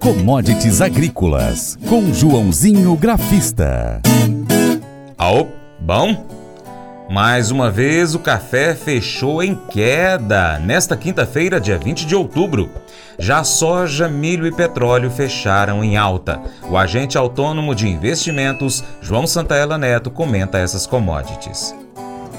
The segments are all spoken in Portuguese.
Commodities Agrícolas, com Joãozinho Grafista. Ao, bom? Mais uma vez o café fechou em queda nesta quinta-feira, dia 20 de outubro. Já soja, milho e petróleo fecharam em alta. O agente autônomo de investimentos, João Santaella Neto, comenta essas commodities.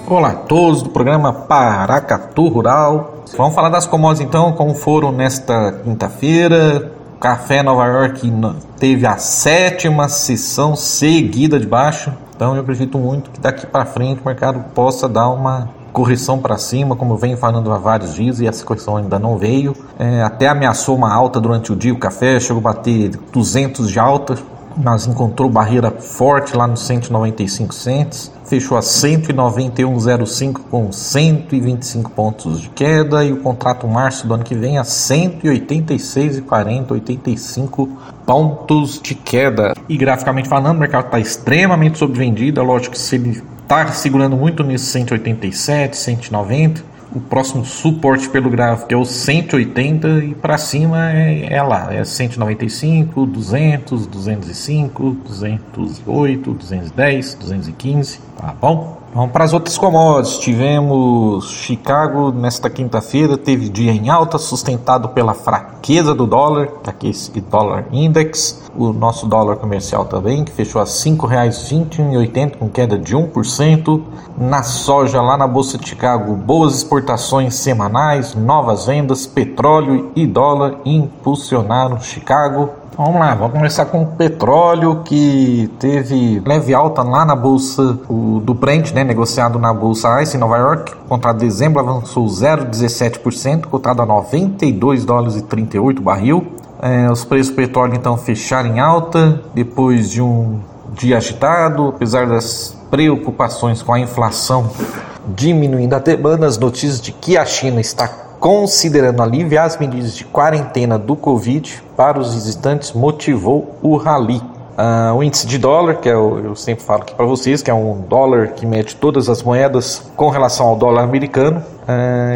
Olá a todos do programa Paracatu Rural. Vamos falar das commodities então, como foram nesta quinta-feira. Café Nova York teve a sétima sessão seguida de baixo. Então eu acredito muito que daqui para frente o mercado possa dar uma correção para cima, como eu venho falando há vários dias e essa correção ainda não veio. É, até ameaçou uma alta durante o dia, o café chegou a bater 200 de alta, mas encontrou barreira forte lá nos 195 cents, fechou a 191,05 com 125 pontos de queda e o contrato março do ano que vem a 186,40, 85 pontos de queda. E graficamente falando, o mercado está extremamente sobrevendido, é lógico que se ele está segurando muito nesse 187, 190, o próximo suporte pelo gráfico é o 180 e para cima é, é, lá, é 195, 200, 205, 208, 210, 215, tá bom? Vamos para as outras commodities. Tivemos Chicago nesta quinta-feira, teve dia em alta, sustentado pela fraqueza do dólar, aqui esse dólar index, o nosso dólar comercial também, que fechou a R$ 5,21,80 com queda de 1%. Na soja, lá na Bolsa de Chicago, boas exportações semanais, novas vendas, petróleo e dólar impulsionaram Chicago. Vamos lá, vamos começar com o petróleo que teve leve alta lá na bolsa o, do Brent, né, negociado na bolsa ICE em Nova York. Contrato de dezembro avançou 0,17%, cotado a 92 dólares e 38 barril. É, os preços do petróleo então fecharam em alta depois de um dia agitado, apesar das preocupações com a inflação diminuindo a demanda, as notícias de que a China está considerando aliviar as medidas de quarentena do Covid para os visitantes, motivou o rally. Uh, o índice de dólar, que é o, eu sempre falo aqui para vocês, que é um dólar que mede todas as moedas com relação ao dólar americano,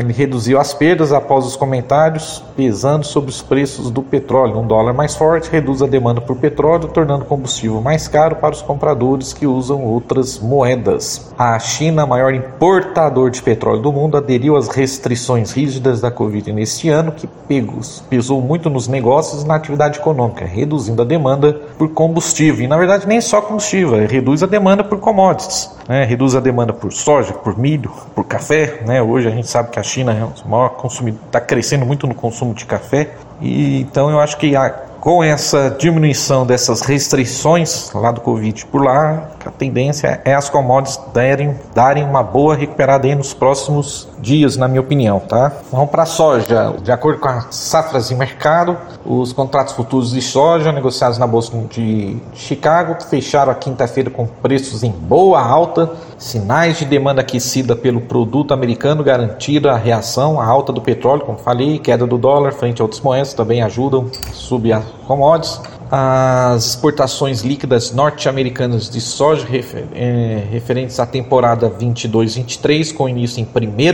ele reduziu as perdas após os comentários pesando sobre os preços do petróleo. Um dólar mais forte reduz a demanda por petróleo, tornando combustível mais caro para os compradores que usam outras moedas. A China, maior importador de petróleo do mundo, aderiu às restrições rígidas da Covid neste ano, que pesou muito nos negócios e na atividade econômica, reduzindo a demanda por combustível. E na verdade, nem só combustível, reduz a demanda por commodities, né? reduz a demanda por soja, por milho, por café. Né? Hoje a gente sabe que a China é o maior consumidor, está crescendo muito no consumo de café. E então eu acho que a, com essa diminuição dessas restrições lá do Covid por lá, a tendência é as commodities darem, darem uma boa recuperada aí nos próximos dias, na minha opinião, tá? Vamos para a soja. De acordo com as safras em mercado, os contratos futuros de soja negociados na Bolsa de Chicago fecharam a quinta-feira com preços em boa alta, sinais de demanda aquecida pelo produto americano garantiram a reação à alta do petróleo, como falei, queda do dólar frente a outras moedas também ajudam a subir a commodities as exportações líquidas norte-americanas de soja refer, é, referentes à temporada 22-23, com início em 1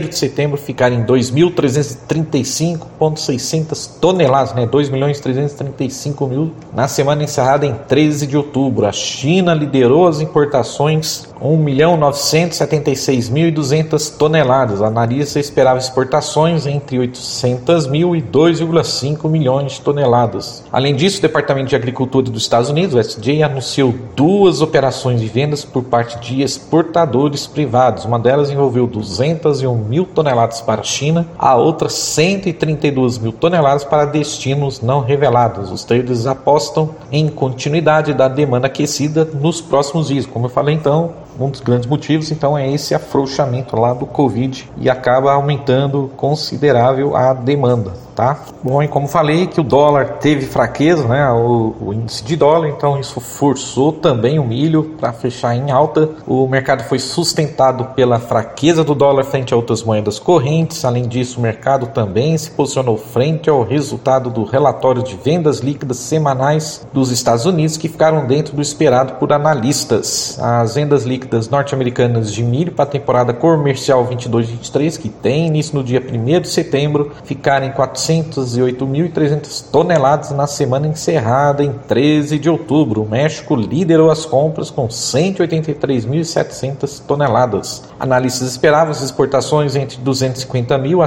de setembro, ficaram em 2.335,600 toneladas, né? 2.335 mil, na semana encerrada em 13 de outubro. A China liderou as importações 1.976.200 toneladas. A analista esperava exportações entre 800 mil e 2,5 milhões de toneladas. Além disso, o Departamento de Agricultura dos Estados Unidos, o SDA, anunciou duas operações de vendas por parte de exportadores privados. Uma delas envolveu 201 mil toneladas para a China, a outra 132 mil toneladas para destinos não revelados. Os traders apostam em continuidade da demanda aquecida nos próximos dias. Como eu falei então, um dos grandes motivos, então, é esse afrouxamento lá do Covid e acaba aumentando considerável a demanda, tá? Bom, e como falei que o dólar teve fraqueza, né, o, o índice de dólar, então isso forçou também o milho para fechar em alta. O mercado foi sustentado pela fraqueza do dólar frente a outras moedas correntes. Além disso, o mercado também se posicionou frente ao resultado do relatório de vendas líquidas semanais dos Estados Unidos, que ficaram dentro do esperado por analistas. As vendas líquidas norte-americanas de milho para a temporada comercial 22-23, que tem início no dia 1 de setembro, ficaram em 408.300 toneladas na semana encerrada em 13 de outubro. O México liderou as compras com 183.700 toneladas. Analistas esperavam as exportações entre 250 mil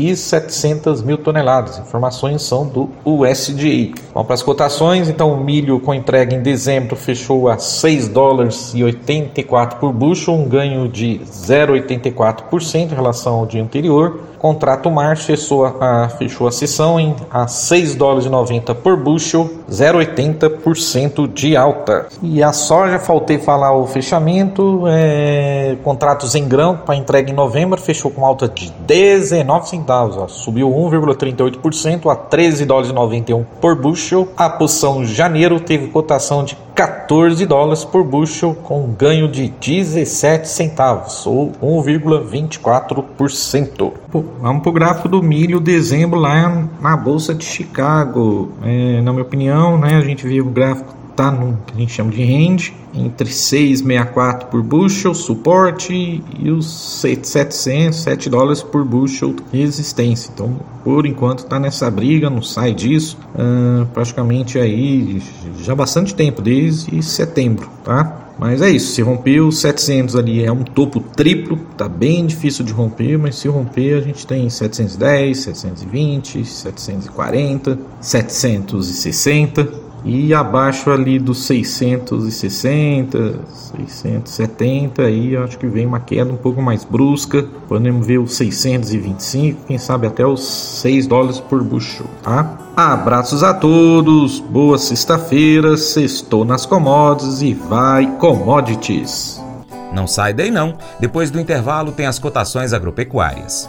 e 700 mil toneladas. Informações são do USDA. Vamos para as cotações. Então, o milho com entrega em dezembro fechou a 6 dólares e 84 por bushel, um ganho de 0,84% em relação ao dia anterior. Contrato março fechou a, fechou a sessão em a 6 dólares e 90 por bushel, 0,80% de alta. E a soja, faltei falar o fechamento, é, contratos em grão para entrega em novembro fechou com alta de 19 centavos, ó, subiu 1,38% a 13 dólares e 91 por bushel. A posição janeiro teve cotação de 14 dólares por bushel com ganho de 17 centavos ou 1,24%. Vamos para o gráfico do milho dezembro lá na Bolsa de Chicago. É, na minha opinião, né, a gente viu o gráfico tá no que a gente chama de range, entre 6,64 por bushel, suporte, e os 700, 7 dólares por bushel, resistência. Então, por enquanto, está nessa briga, não sai disso, praticamente aí já bastante tempo, desde setembro, tá? Mas é isso, se romper os 700 ali é um topo triplo, tá bem difícil de romper, mas se romper a gente tem 710, 720, 740, 760 e abaixo ali dos 660, 670, aí acho que vem uma queda um pouco mais brusca. Podemos ver os 625, quem sabe até os 6 dólares por bushel, tá? Abraços a todos, boa sexta-feira, sextou nas commodities e vai commodities. Não sai daí não, depois do intervalo tem as cotações agropecuárias.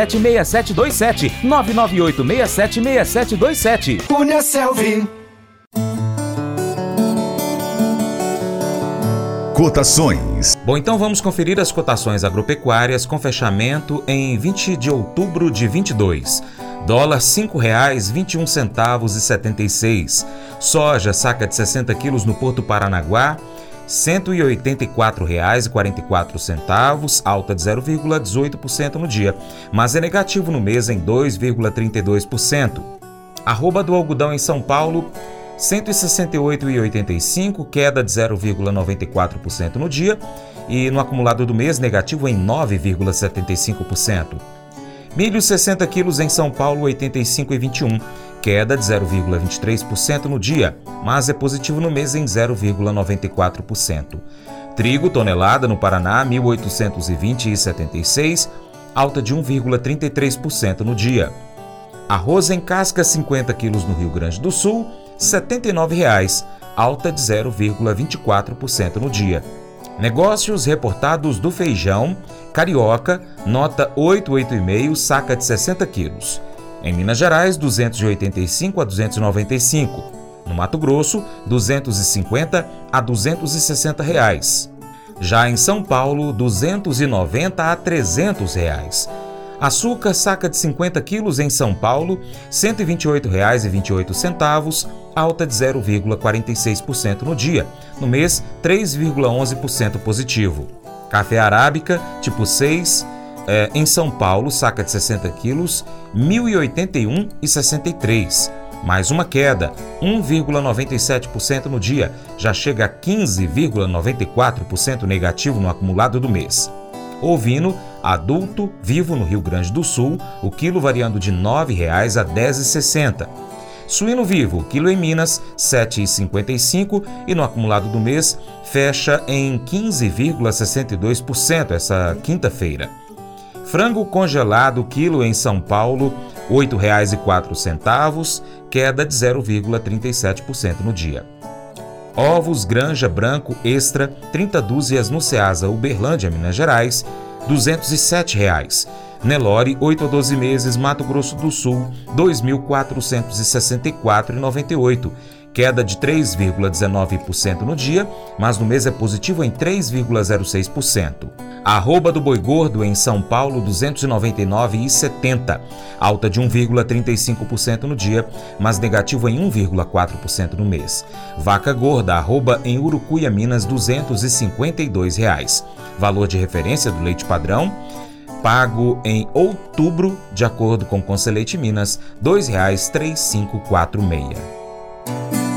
998676727 998676727 Cunha Selvi. Cotações. Bom, então vamos conferir as cotações agropecuárias com fechamento em 20 de outubro de 22. Dólar R$ 5,21 centavos e 76. Soja saca de 60 quilos no Porto Paranaguá R$ 184,44, alta de 0,18% no dia, mas é negativo no mês em 2,32%. Arroba do algodão em São Paulo, R$ 168,85, queda de 0,94% no dia, e no acumulado do mês negativo em 9,75%. Milho 60 quilos em São Paulo, 85,21 queda de 0,23% no dia, mas é positivo no mês em 0,94%. Trigo tonelada no Paraná 1820,76, alta de 1,33% no dia. Arroz em casca 50 quilos no Rio Grande do Sul, R$ 79,00, alta de 0,24% no dia. Negócios reportados do feijão, carioca, nota 8,8,5, saca de 60 quilos. Em Minas Gerais, 285 a 295. No Mato Grosso, 250 a 260 reais. Já em São Paulo, 290 a 300 reais. Açúcar saca de 50 quilos em São Paulo, R$ 128,28, alta de 0,46% no dia. No mês, 3,11% positivo. Café arábica, tipo 6, é, em São Paulo, saca de 60 quilos, R$ 1.081,63. Mais uma queda, 1,97% no dia, já chega a 15,94% negativo no acumulado do mês. Ovino adulto vivo no Rio Grande do Sul, o quilo variando de R$ 9,00 a R$ 10,60. Suíno vivo, quilo em Minas, R$ 7,55 e no acumulado do mês fecha em 15,62% essa quinta-feira. Frango congelado quilo em São Paulo, R$ 8,04, queda de 0,37% no dia. Ovos Granja Branco Extra, 30 dúzias no Ceasa Uberlândia, Minas Gerais, R$ 207,00. Nelore, 8 a 12 meses, Mato Grosso do Sul, R$ 2.464,98 queda de 3,19% no dia, mas no mês é positivo em 3,06%. Arroba do boi gordo em São Paulo 299,70, alta de 1,35% no dia, mas negativo em 1,4% no mês. Vaca gorda arroba em Urucuia, Minas 252 reais. Valor de referência do leite padrão pago em outubro, de acordo com Conselheite Minas, R$ 2,3546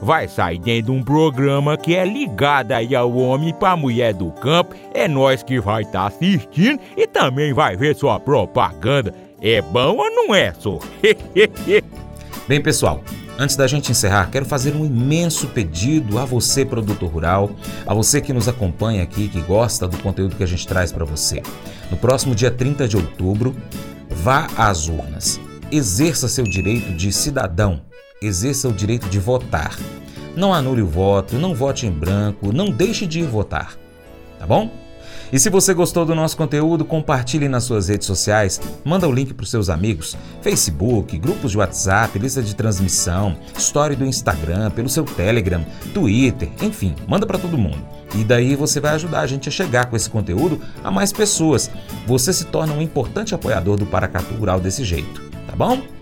vai sair dentro de um programa que é ligado aí ao homem para mulher do campo. É nós que vai estar tá assistindo e também vai ver sua propaganda. É bom ou não é, só? Bem, pessoal, Antes da gente encerrar, quero fazer um imenso pedido a você, produtor rural, a você que nos acompanha aqui, que gosta do conteúdo que a gente traz para você. No próximo dia 30 de outubro, vá às urnas. Exerça seu direito de cidadão exerça o direito de votar. Não anule o voto, não vote em branco, não deixe de ir votar. Tá bom? E se você gostou do nosso conteúdo, compartilhe nas suas redes sociais, manda o link para os seus amigos, Facebook, grupos de WhatsApp, lista de transmissão, story do Instagram, pelo seu Telegram, Twitter, enfim, manda para todo mundo. E daí você vai ajudar a gente a chegar com esse conteúdo a mais pessoas. Você se torna um importante apoiador do Paracatu Rural desse jeito, tá bom?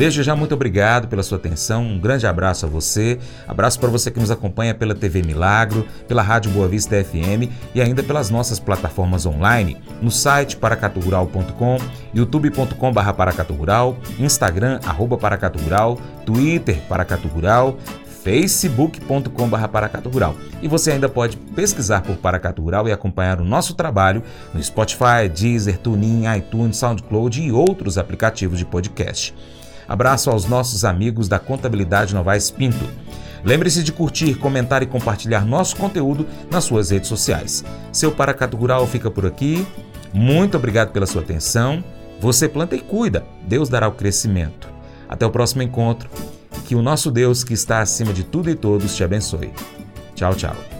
Desde já, muito obrigado pela sua atenção. Um grande abraço a você. Abraço para você que nos acompanha pela TV Milagro, pela Rádio Boa Vista FM e ainda pelas nossas plataformas online, no site paracaturural.com, youtube.com.br paracaturural, Instagram, arroba paracaturural, Twitter, paracaturural, facebook.com.br Paracato Rural. E você ainda pode pesquisar por Paracato Rural e acompanhar o nosso trabalho no Spotify, Deezer, TuneIn, iTunes, SoundCloud e outros aplicativos de podcast. Abraço aos nossos amigos da Contabilidade Novaes Pinto. Lembre-se de curtir, comentar e compartilhar nosso conteúdo nas suas redes sociais. Seu Paracato Rural fica por aqui. Muito obrigado pela sua atenção. Você planta e cuida, Deus dará o crescimento. Até o próximo encontro. Que o nosso Deus, que está acima de tudo e todos, te abençoe. Tchau, tchau.